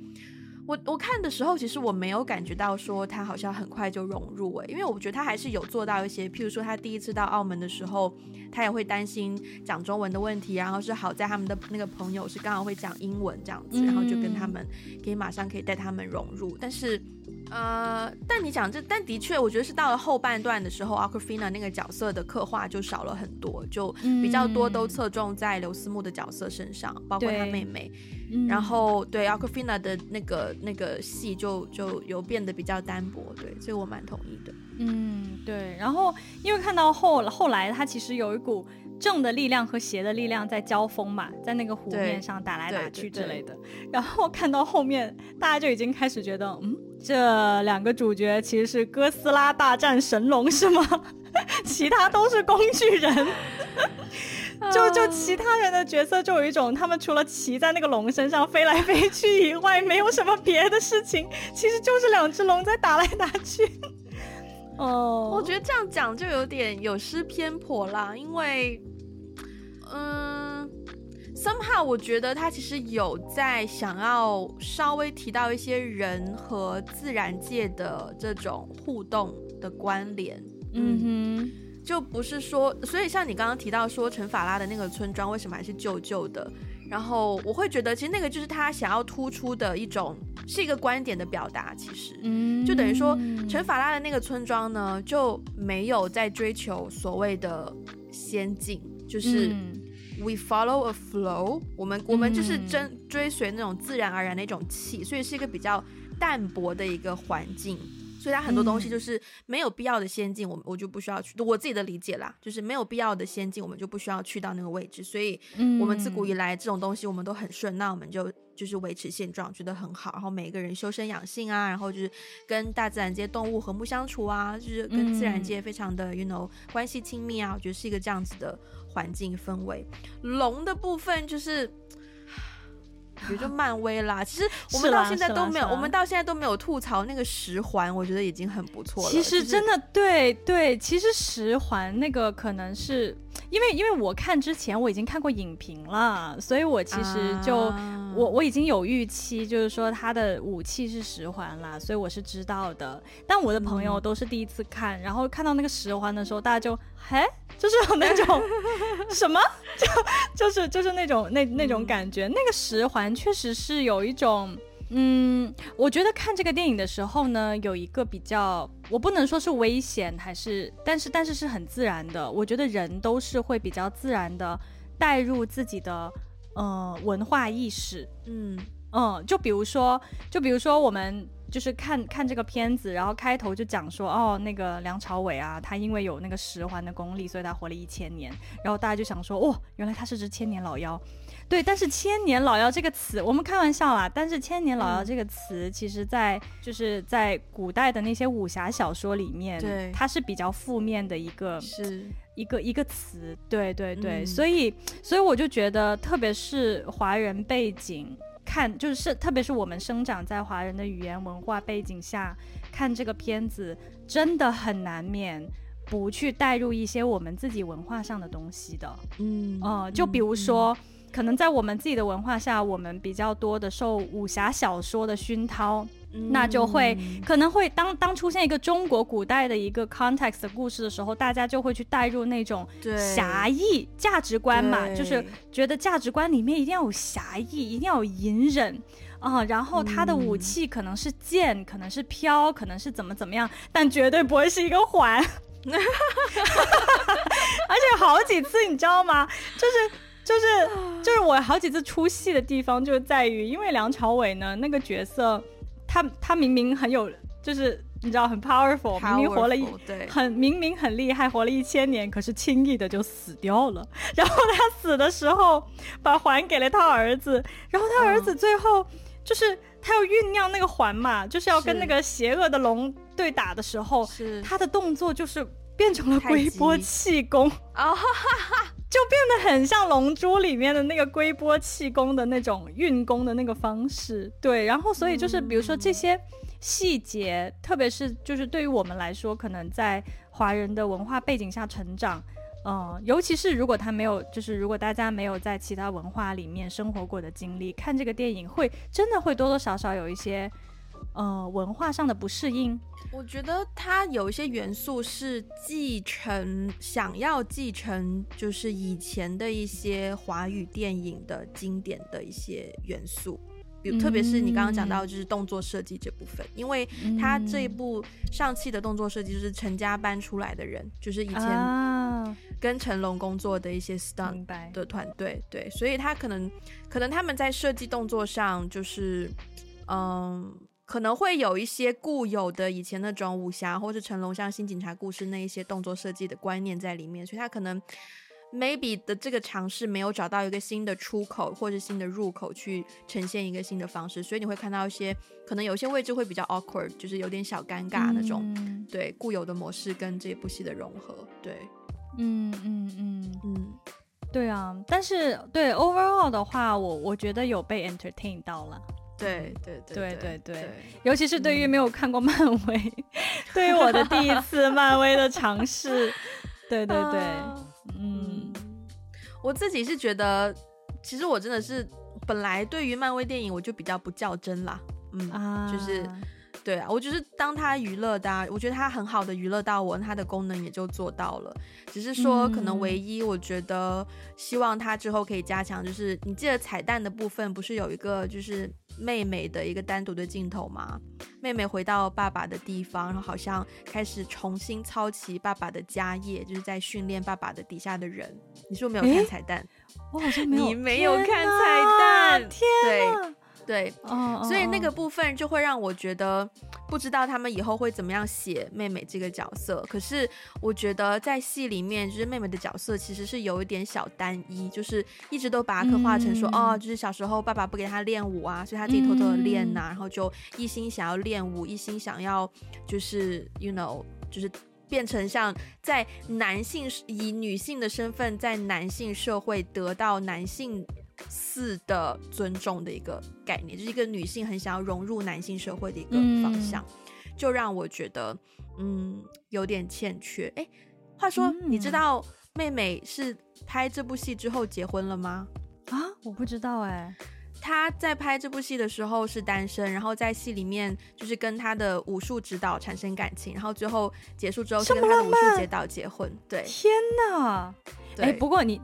我我看的时候，其实我没有感觉到说他好像很快就融入诶，因为我觉得他还是有做到一些，譬如说他第一次到澳门的时候，他也会担心讲中文的问题，然后是好在他们的那个朋友是刚好会讲英文这样子，然后就跟他们可以马上可以带他们融入，但是。呃，但你讲这，但的确，我觉得是到了后半段的时候 a q u a f i n a 那个角色的刻画就少了很多，就比较多都侧重在刘思慕的角色身上，包括他妹妹。然后对 Awkwafina 的那个那个戏就就有变得比较单薄，对，所以我蛮同意的。嗯，对。然后因为看到后后来，他其实有一股。正的力量和邪的力量在交锋嘛，在那个湖面上打来打去之类的。然后看到后面，大家就已经开始觉得，嗯，这两个主角其实是哥斯拉大战神龙是吗？其他都是工具人。就就其他人的角色就有一种，他们除了骑在那个龙身上飞来飞去以外，没有什么别的事情，其实就是两只龙在打来打去。哦，我觉得这样讲就有点有失偏颇啦，因为。嗯，somehow 我觉得他其实有在想要稍微提到一些人和自然界的这种互动的关联。嗯哼，就不是说，所以像你刚刚提到说陈法拉的那个村庄为什么还是旧旧的，然后我会觉得其实那个就是他想要突出的一种，是一个观点的表达。其实，嗯，就等于说陈法拉的那个村庄呢，就没有在追求所谓的先进，就是。嗯 We follow a flow，我们我们就是真追随那种自然而然的一种气，所以是一个比较淡薄的一个环境，所以它很多东西就是没有必要的先进，我我就不需要去。我自己的理解啦，就是没有必要的先进，我们就不需要去到那个位置。所以，我们自古以来这种东西我们都很顺，那我们就就是维持现状，觉得很好。然后每个人修身养性啊，然后就是跟大自然界动物和睦相处啊，就是跟自然界非常的，you know，关系亲密啊，我觉得是一个这样子的。环境氛围，龙的部分就是，比如说漫威啦。其实我们到现在都没有，我们到现在都没有吐槽那个十环，我觉得已经很不错了。其实真的，对对，其实十环那个可能是因为，因为我看之前我已经看过影评了，所以我其实就。啊我我已经有预期，就是说他的武器是十环啦，所以我是知道的。但我的朋友都是第一次看，嗯、然后看到那个十环的时候，大家就，嘿，就是有那种 什么，就就是就是那种那那种感觉。嗯、那个十环确实是有一种，嗯，我觉得看这个电影的时候呢，有一个比较，我不能说是危险，还是，但是但是是很自然的。我觉得人都是会比较自然的带入自己的。呃，文化意识，嗯嗯，就比如说，就比如说，我们就是看看这个片子，然后开头就讲说，哦，那个梁朝伟啊，他因为有那个十环的功力，所以他活了一千年，然后大家就想说，哦，原来他是只千年老妖，对。但是千年老妖这个词，我们开玩笑啊，但是千年老妖这个词，嗯、其实在就是在古代的那些武侠小说里面，对，它是比较负面的一个是。一个一个词，对对对，嗯、所以所以我就觉得，特别是华人背景看，就是特别是我们生长在华人的语言文化背景下看这个片子，真的很难免不去带入一些我们自己文化上的东西的。嗯，呃，就比如说，嗯、可能在我们自己的文化下，我们比较多的受武侠小说的熏陶。那就会可能会当当出现一个中国古代的一个 context 的故事的时候，大家就会去带入那种侠义价值观嘛，就是觉得价值观里面一定要有侠义，一定要有隐忍啊。然后他的武器可能是剑，可能是飘，可能是怎么怎么样，但绝对不会是一个环。而且好几次你知道吗？就是就是就是我好几次出戏的地方就在于，因为梁朝伟呢那个角色。他他明明很有，就是你知道很 powerful，, powerful 明明活了一对。很明明很厉害，活了一千年，可是轻易的就死掉了。然后他死的时候把环给了他儿子，然后他儿子最后就是他要酝酿那个环嘛，就是要跟那个邪恶的龙对打的时候，他的动作就是变成了龟波气功啊，就变得很像《龙珠》里面的那个龟波气功的那种运功的那个方式。对，然后所以就是比如说这些细节，嗯、特别是就是对于我们来说，可能在华人的文化背景下成长。嗯，尤其是如果他没有，就是如果大家没有在其他文化里面生活过的经历，看这个电影会真的会多多少少有一些，呃，文化上的不适应。我觉得它有一些元素是继承，想要继承，就是以前的一些华语电影的经典的一些元素。比如特别是你刚刚讲到，就是动作设计这部分，嗯、因为他这一部上汽的动作设计就是陈家搬出来的人，就是以前跟成龙工作的一些 stunt 的团队，对，所以他可能可能他们在设计动作上，就是嗯，可能会有一些固有的以前那种武侠或是成龙像新警察故事那一些动作设计的观念在里面，所以他可能。Maybe 的这个尝试没有找到一个新的出口或者新的入口去呈现一个新的方式，所以你会看到一些可能有些位置会比较 awkward，就是有点小尴尬那种，嗯、对固有的模式跟这部戏的融合，对，嗯嗯嗯。嗯，对啊，但是对 overall 的话，我我觉得有被 entertain 到了，对对对对对对，尤其是对于没有看过漫威，嗯、对于我的第一次漫威的尝试，对 对对。Uh 嗯，我自己是觉得，其实我真的是本来对于漫威电影我就比较不较真啦，嗯，啊、就是对啊，我就是当它娱乐的、啊，我觉得它很好的娱乐到我，它的功能也就做到了，只是说可能唯一我觉得希望它之后可以加强，就是你记得彩蛋的部分不是有一个就是。妹妹的一个单独的镜头吗？妹妹回到爸爸的地方，然后好像开始重新操起爸爸的家业，就是在训练爸爸的底下的人。你是不是没有看彩蛋？我好像没有。你没有看彩蛋？天哪！对。对，oh, oh. 所以那个部分就会让我觉得，不知道他们以后会怎么样写妹妹这个角色。可是我觉得在戏里面，就是妹妹的角色其实是有一点小单一，就是一直都把她刻画成说，嗯、哦，就是小时候爸爸不给她练舞啊，所以她自己偷偷的练呐、啊，嗯、然后就一心想要练舞，一心想要就是 you know，就是变成像在男性以女性的身份在男性社会得到男性。四的尊重的一个概念，就是一个女性很想要融入男性社会的一个方向，嗯、就让我觉得，嗯，有点欠缺。哎，话说，嗯、你知道妹妹是拍这部戏之后结婚了吗？啊，我不知道哎。她在拍这部戏的时候是单身，然后在戏里面就是跟她的武术指导产生感情，然后最后结束之后是跟她的武术指导结婚。对，天哪！哎对，不过你。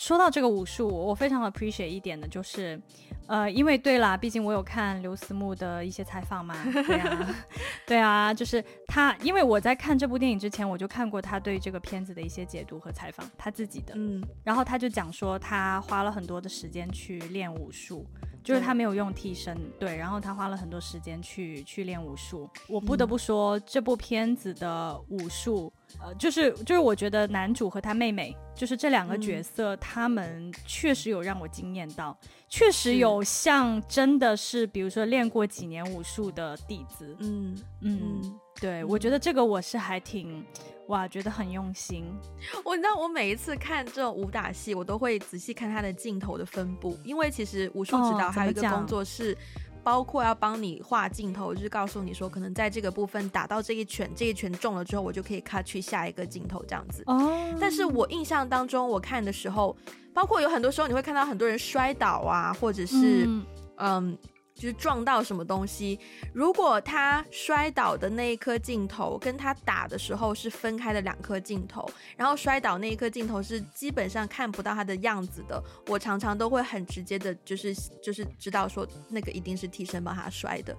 说到这个武术，我非常 appreciate 一点的就是，呃，因为对啦，毕竟我有看刘思慕的一些采访嘛，对啊，对啊，就是他，因为我在看这部电影之前，我就看过他对这个片子的一些解读和采访，他自己的，嗯，然后他就讲说他花了很多的时间去练武术。就是他没有用替身，对，然后他花了很多时间去去练武术。我不得不说，嗯、这部片子的武术，呃，就是就是我觉得男主和他妹妹，就是这两个角色，嗯、他们确实有让我惊艳到，确实有像真的是，比如说练过几年武术的弟子，嗯嗯，嗯。对，我觉得这个我是还挺。哇，觉得很用心。我你知道，我每一次看这种武打戏，我都会仔细看它的镜头的分布，因为其实武术指导还有一个工作是，包括要帮你画镜头，就是告诉你说，可能在这个部分打到这一拳，这一拳中了之后，我就可以 cut 去下一个镜头这样子。哦。但是我印象当中，我看的时候，包括有很多时候你会看到很多人摔倒啊，或者是嗯。嗯就是撞到什么东西，如果他摔倒的那一颗镜头跟他打的时候是分开的两颗镜头，然后摔倒那一颗镜头是基本上看不到他的样子的，我常常都会很直接的，就是就是知道说那个一定是替身帮他摔的，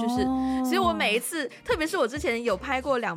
就是，所以我每一次，特别是我之前有拍过两。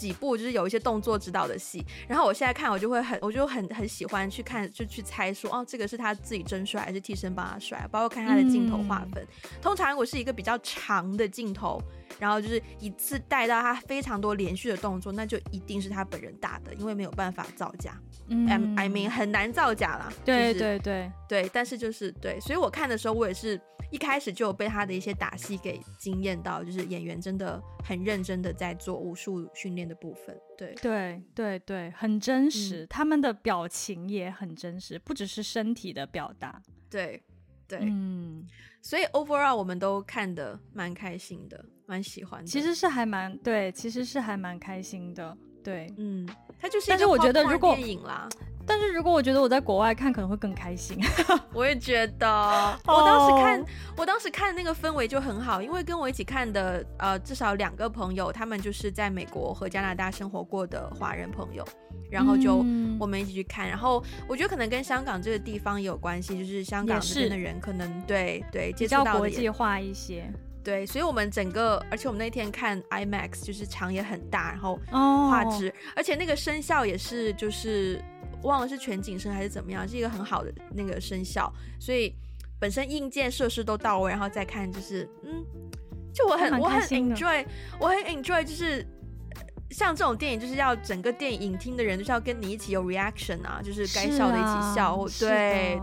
几部就是有一些动作指导的戏，然后我现在看我就会很，我就很很喜欢去看，就去猜说哦，这个是他自己真帅还是替身帮他帅，包括看他的镜头划分。嗯、通常如果是一个比较长的镜头，然后就是一次带到他非常多连续的动作，那就一定是他本人打的，因为没有办法造假。嗯，I mean 很难造假啦。对对对对，但是就是对，所以我看的时候，我也是一开始就有被他的一些打戏给惊艳到，就是演员真的很认真的在做武术训练的部分。对对对对，很真实，嗯，他们的表情也很真实，不只是身体的表达。对对，嗯，所以 overall 我们都看的蛮开心的，蛮喜欢的。其实是还蛮对，其实是还蛮开心的。对，嗯，它就是，但是我觉得如果电影啦，但是如果我觉得我在国外看可能会更开心。我也觉得，我当时看，我当时看那个氛围就很好，因为跟我一起看的，呃，至少两个朋友，他们就是在美国和加拿大生活过的华人朋友，然后就我们一起去看，然后我觉得可能跟香港这个地方也有关系，就是香港这边的人可能对对接触到的比较国际化一些。对，所以，我们整个，而且我们那天看 IMAX，就是场也很大，然后画质，oh. 而且那个声效也是，就是忘了是全景声还是怎么样，是一个很好的那个声效，所以本身硬件设施都到位，然后再看，就是，嗯，就我很我很 enjoy，我很 enjoy，就是像这种电影，就是要整个电影影厅的人就是要跟你一起有 reaction 啊，就是该笑的一起笑，对。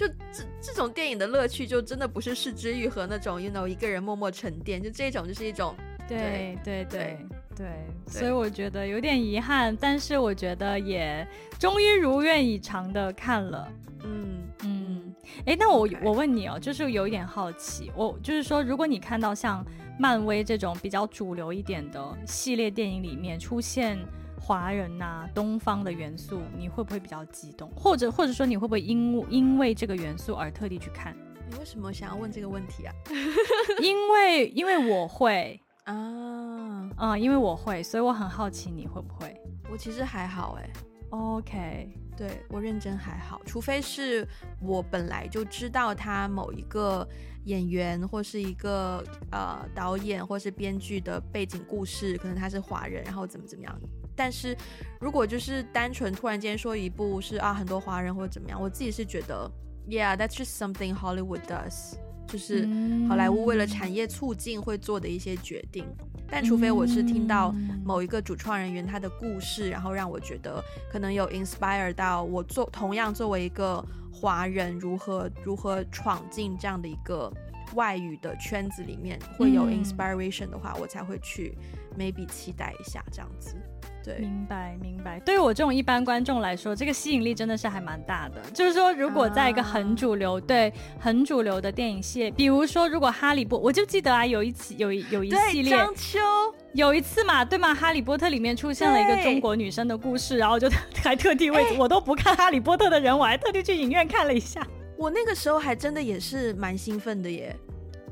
就这这种电影的乐趣，就真的不是是之愈合那种，you know，一个人默默沉淀，就这种就是一种，对对对对，对，所以我觉得有点遗憾，但是我觉得也终于如愿以偿的看了，嗯嗯，哎，那我.我问你哦，就是有一点好奇，我就是说，如果你看到像漫威这种比较主流一点的系列电影里面出现。华人呐、啊，东方的元素，你会不会比较激动？或者或者说你会不会因因为这个元素而特地去看？你为什么想要问这个问题啊？因为因为我会啊，嗯，因为我会，所以我很好奇你会不会？我其实还好哎。OK，对，我认真还好，除非是我本来就知道他某一个演员或是一个呃导演或是编剧的背景故事，可能他是华人，然后怎么怎么样。但是，如果就是单纯突然间说一部是啊很多华人或者怎么样，我自己是觉得，Yeah，that's just something Hollywood does，就是好莱坞为了产业促进会做的一些决定。但除非我是听到某一个主创人员他的故事，然后让我觉得可能有 inspire 到我做同样作为一个华人如何如何闯进这样的一个外语的圈子里面会有 inspiration 的话，我才会去 maybe 期待一下这样子。对，明白明白。对于我这种一般观众来说，这个吸引力真的是还蛮大的。就是说，如果在一个很主流、啊、对很主流的电影系列，比如说，如果哈利波，我就记得啊，有一期有一有一系列，张秋有一次嘛，对吗？哈利波特里面出现了一个中国女生的故事，然后就 还特地为我都不看哈利波特的人，我还特地去影院看了一下。我那个时候还真的也是蛮兴奋的耶。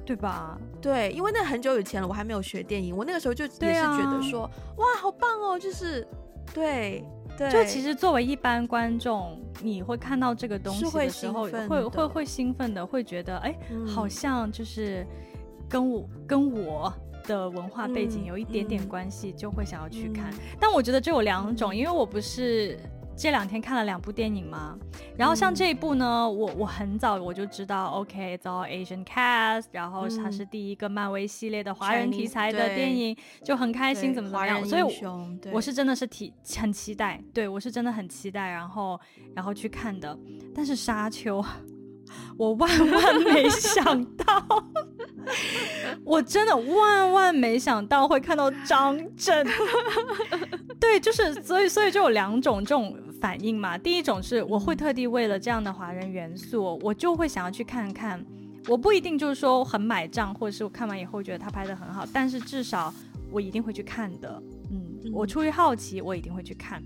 对吧？对，因为那很久以前了，我还没有学电影，我那个时候就也是觉得说，啊、哇，好棒哦，就是，对对，就其实作为一般观众，你会看到这个东西的时候，会会会会兴奋的，会觉得，哎、嗯，好像就是跟我跟我的文化背景有一点点关系，嗯、就会想要去看、嗯。但我觉得就有两种，因为我不是。这两天看了两部电影嘛，然后像这一部呢，嗯、我我很早我就知道，OK，it's all Asian cast，然后它是第一个漫威系列的华人题材的电影，就很开心，怎么怎么样，所以我，我是真的是挺很期待，对我是真的很期待，然后然后去看的。但是沙丘，我万万没想到，我真的万万没想到会看到张震，对，就是所以所以就有两种这种。反应嘛，第一种是我会特地为了这样的华人元素，我就会想要去看看。我不一定就是说很买账，或者是我看完以后觉得他拍的很好，但是至少我一定会去看的。嗯，我出于好奇，我一定会去看。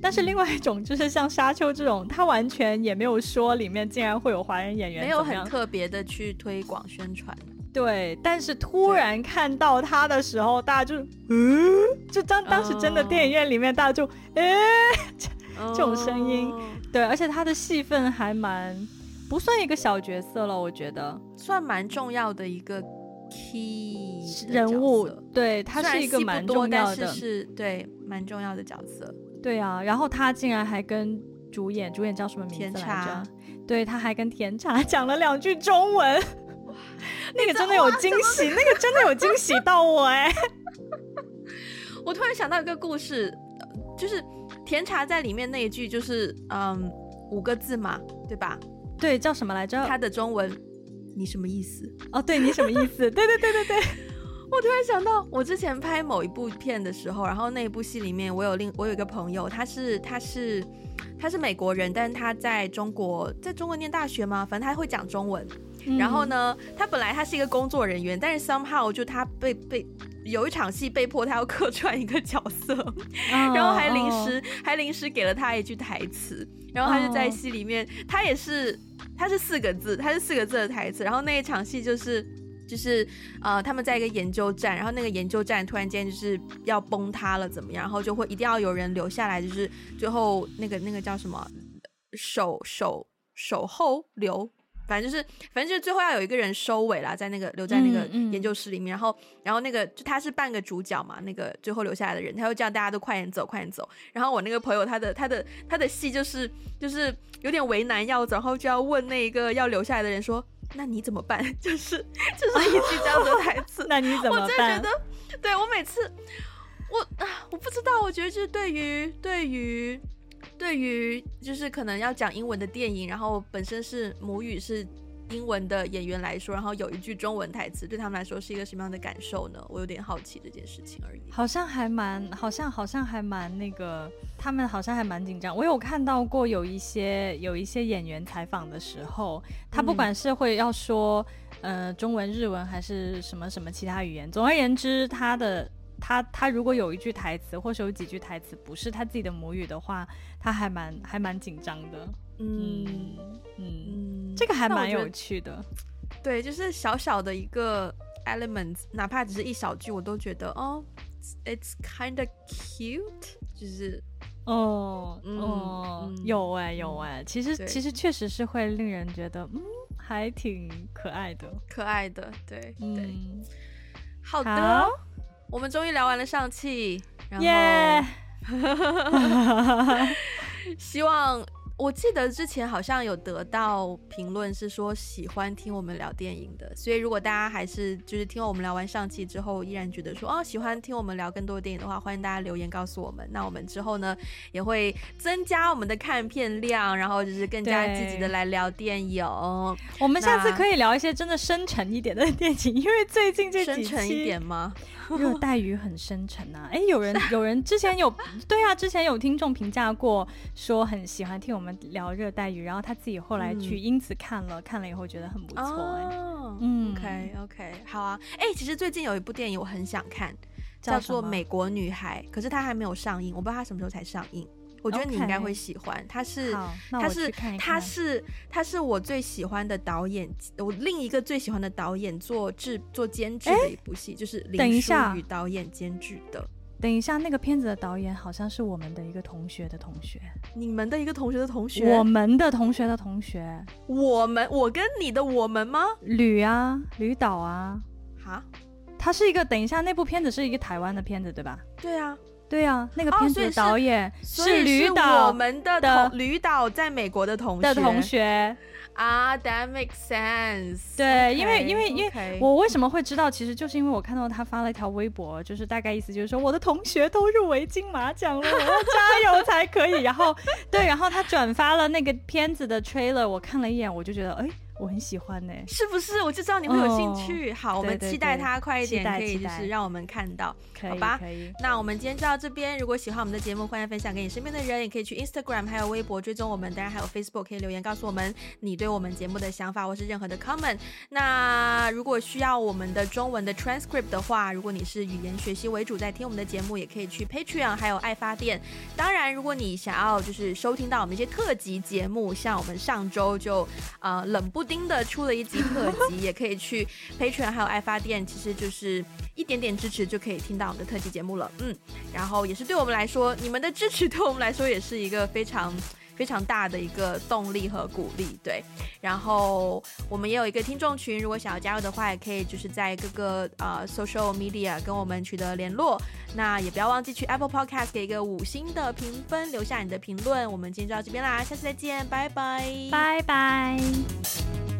但是另外一种就是像沙丘这种，他完全也没有说里面竟然会有华人演员，没有很特别的去推广宣传。对，但是突然看到他的时候，大家就嗯，就当当时真的电影院里面大家就哎。欸这种声音，oh. 对，而且他的戏份还蛮不算一个小角色了，我觉得算蛮重要的一个 key 人物，对，他是一个蛮重要的，是，是对蛮重要的角色。对啊，然后他竟然还跟主演，主演叫什么名字来着？对，他还跟甜茶讲了两句中文，那个真的有惊喜，那个真的有惊喜到我哎！我突然想到一个故事，就是甜茶在里面那一句就是嗯五个字嘛，对吧？对，叫什么来着？他的中文你什么意思？哦，对你什么意思？对对对对对。我突然想到，我之前拍某一部片的时候，然后那一部戏里面，我有另我有一个朋友，他是他是他是美国人，但是他在中国在中国念大学嘛，反正他会讲中文。嗯、然后呢，他本来他是一个工作人员，但是 somehow 就他被被有一场戏被迫他要客串一个角色，哦、然后还临时、哦、还临时给了他一句台词，然后他就在戏里面，哦、他也是他是四个字，他是四个字的台词，然后那一场戏就是。就是呃，他们在一个研究站，然后那个研究站突然间就是要崩塌了，怎么样？然后就会一定要有人留下来，就是最后那个那个叫什么守守守候留，反正就是反正就是最后要有一个人收尾啦，在那个留在那个研究室里面，嗯嗯、然后然后那个就他是半个主角嘛，那个最后留下来的人，他又叫大家都快点走，快点走。然后我那个朋友他的他的他的戏就是就是有点为难要走，然后就要问那一个要留下来的人说。那你怎么办？就是就是一句这样的台词。那你怎么办？我真的觉得，对我每次，我啊，我不知道。我觉得就是对于对于对于，就是可能要讲英文的电影，然后本身是母语是。英文的演员来说，然后有一句中文台词，对他们来说是一个什么样的感受呢？我有点好奇这件事情而已。好像还蛮，好像好像还蛮那个，他们好像还蛮紧张。我有看到过有一些有一些演员采访的时候，他不管是会要说，呃，中文、日文还是什么什么其他语言，总而言之，他的他他如果有一句台词，或是有几句台词不是他自己的母语的话，他还蛮还蛮紧张的。嗯嗯，嗯，这个还蛮有趣的，对，就是小小的一个 element，哪怕只是一小句，我都觉得哦，it's kind of cute，就是。哦哦，有哎有哎，其实其实确实是会令人觉得嗯，还挺可爱的，可爱的，对对，好的，我们终于聊完了上气，耶，希望。我记得之前好像有得到评论是说喜欢听我们聊电影的，所以如果大家还是就是听我们聊完上期之后依然觉得说哦喜欢听我们聊更多电影的话，欢迎大家留言告诉我们。那我们之后呢也会增加我们的看片量，然后就是更加积极的来聊电影。我们下次可以聊一些真的深沉一点的电影，因为最近这深沉一点吗？热带鱼很深沉啊！哎，有人 有人之前有对啊，之前有听众评价过说很喜欢听我们。聊热带鱼，然后他自己后来去因此看了，嗯、看了以后觉得很不错。哦、嗯，OK OK，好啊。哎，其实最近有一部电影我很想看，叫做《美国女孩》，可是它还没有上映，我不知道它什么时候才上映。我觉得你应该会喜欢。它是，他是，他是，他是我最喜欢的导演，我另一个最喜欢的导演做制做监制的一部戏，就是林书宇导演监制的。等一下，那个片子的导演好像是我们的一个同学的同学，你们的一个同学的同学，我们的同学的同学，我们，我跟你的我们吗？吕啊，吕导啊，哈，他是一个，等一下，那部片子是一个台湾的片子，对吧？对啊，对啊，那个片子的导演是吕导，哦，我们的同吕导在美国的同学的同学。啊、ah，That makes sense。对因为因为因为我为什么会知道，其实就是因为我看到他发了一条微博，就是大概意思就是说，我的同学都入围金马奖了，我要加油才可以。然后对，然后他转发了那个片子的 trailer，我看了一眼，我就觉得，哎。我很喜欢呢、欸，是不是？我就知道你会有兴趣。哦、好，我们期待它快一点，可以就是让我们看到，好吧？那我们今天就到这边。如果喜欢我们的节目，欢迎分享给你身边的人，也可以去 Instagram 还有微博追踪我们，当然还有 Facebook 可以留言告诉我们你对我们节目的想法或是任何的 comment。那如果需要我们的中文的 transcript 的话，如果你是语言学习为主在听我们的节目，也可以去 Patreon 还有爱发电。当然，如果你想要就是收听到我们一些特辑节目，像我们上周就呃冷不。丁的出了一集特辑，也可以去 Patreon 还有爱发电，其实就是一点点支持就可以听到我们的特辑节目了。嗯，然后也是对我们来说，你们的支持对我们来说也是一个非常非常大的一个动力和鼓励。对，然后我们也有一个听众群，如果想要加入的话，也可以就是在各个呃 social media 跟我们取得联络。那也不要忘记去 Apple Podcast 给一个五星的评分，留下你的评论。我们今天就到这边啦，下次再见，拜拜，拜拜。